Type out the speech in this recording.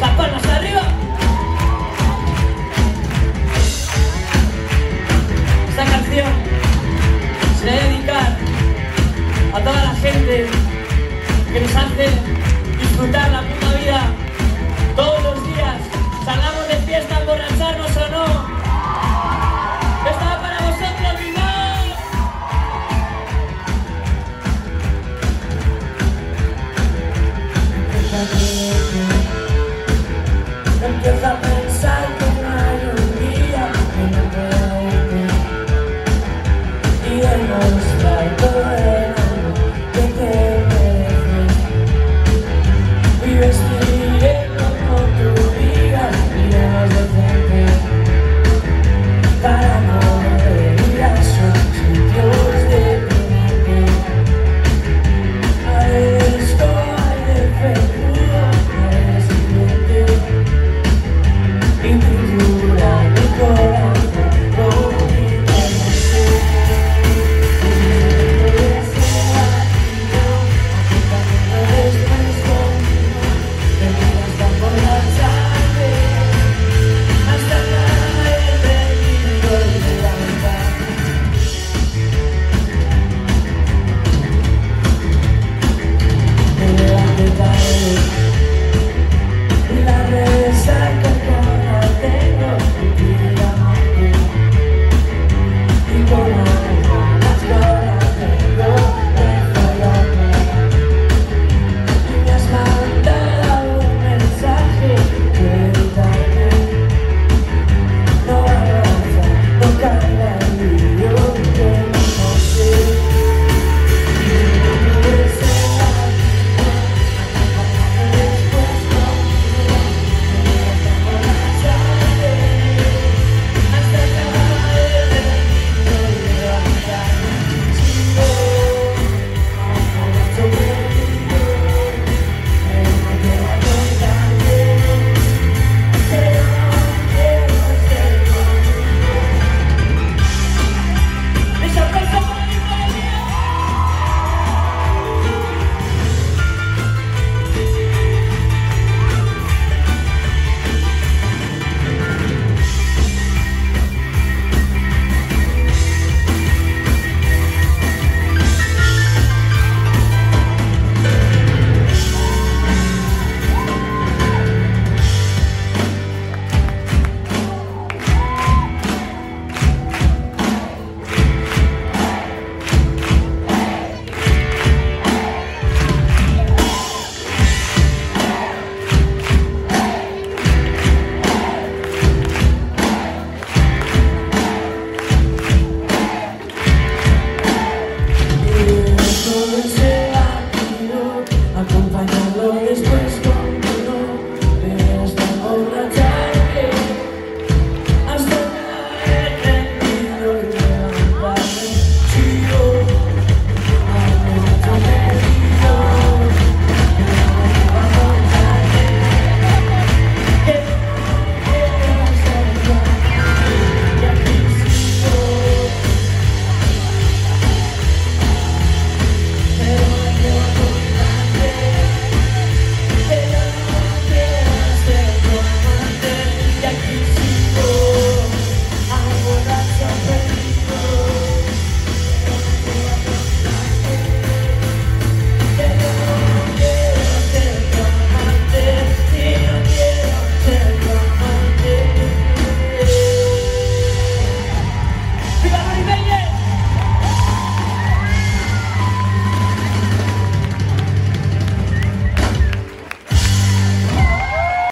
Las arriba. Esta canción se le debe dedicar a toda la gente que nos hace disfrutar la puta vida todos los días. Salgamos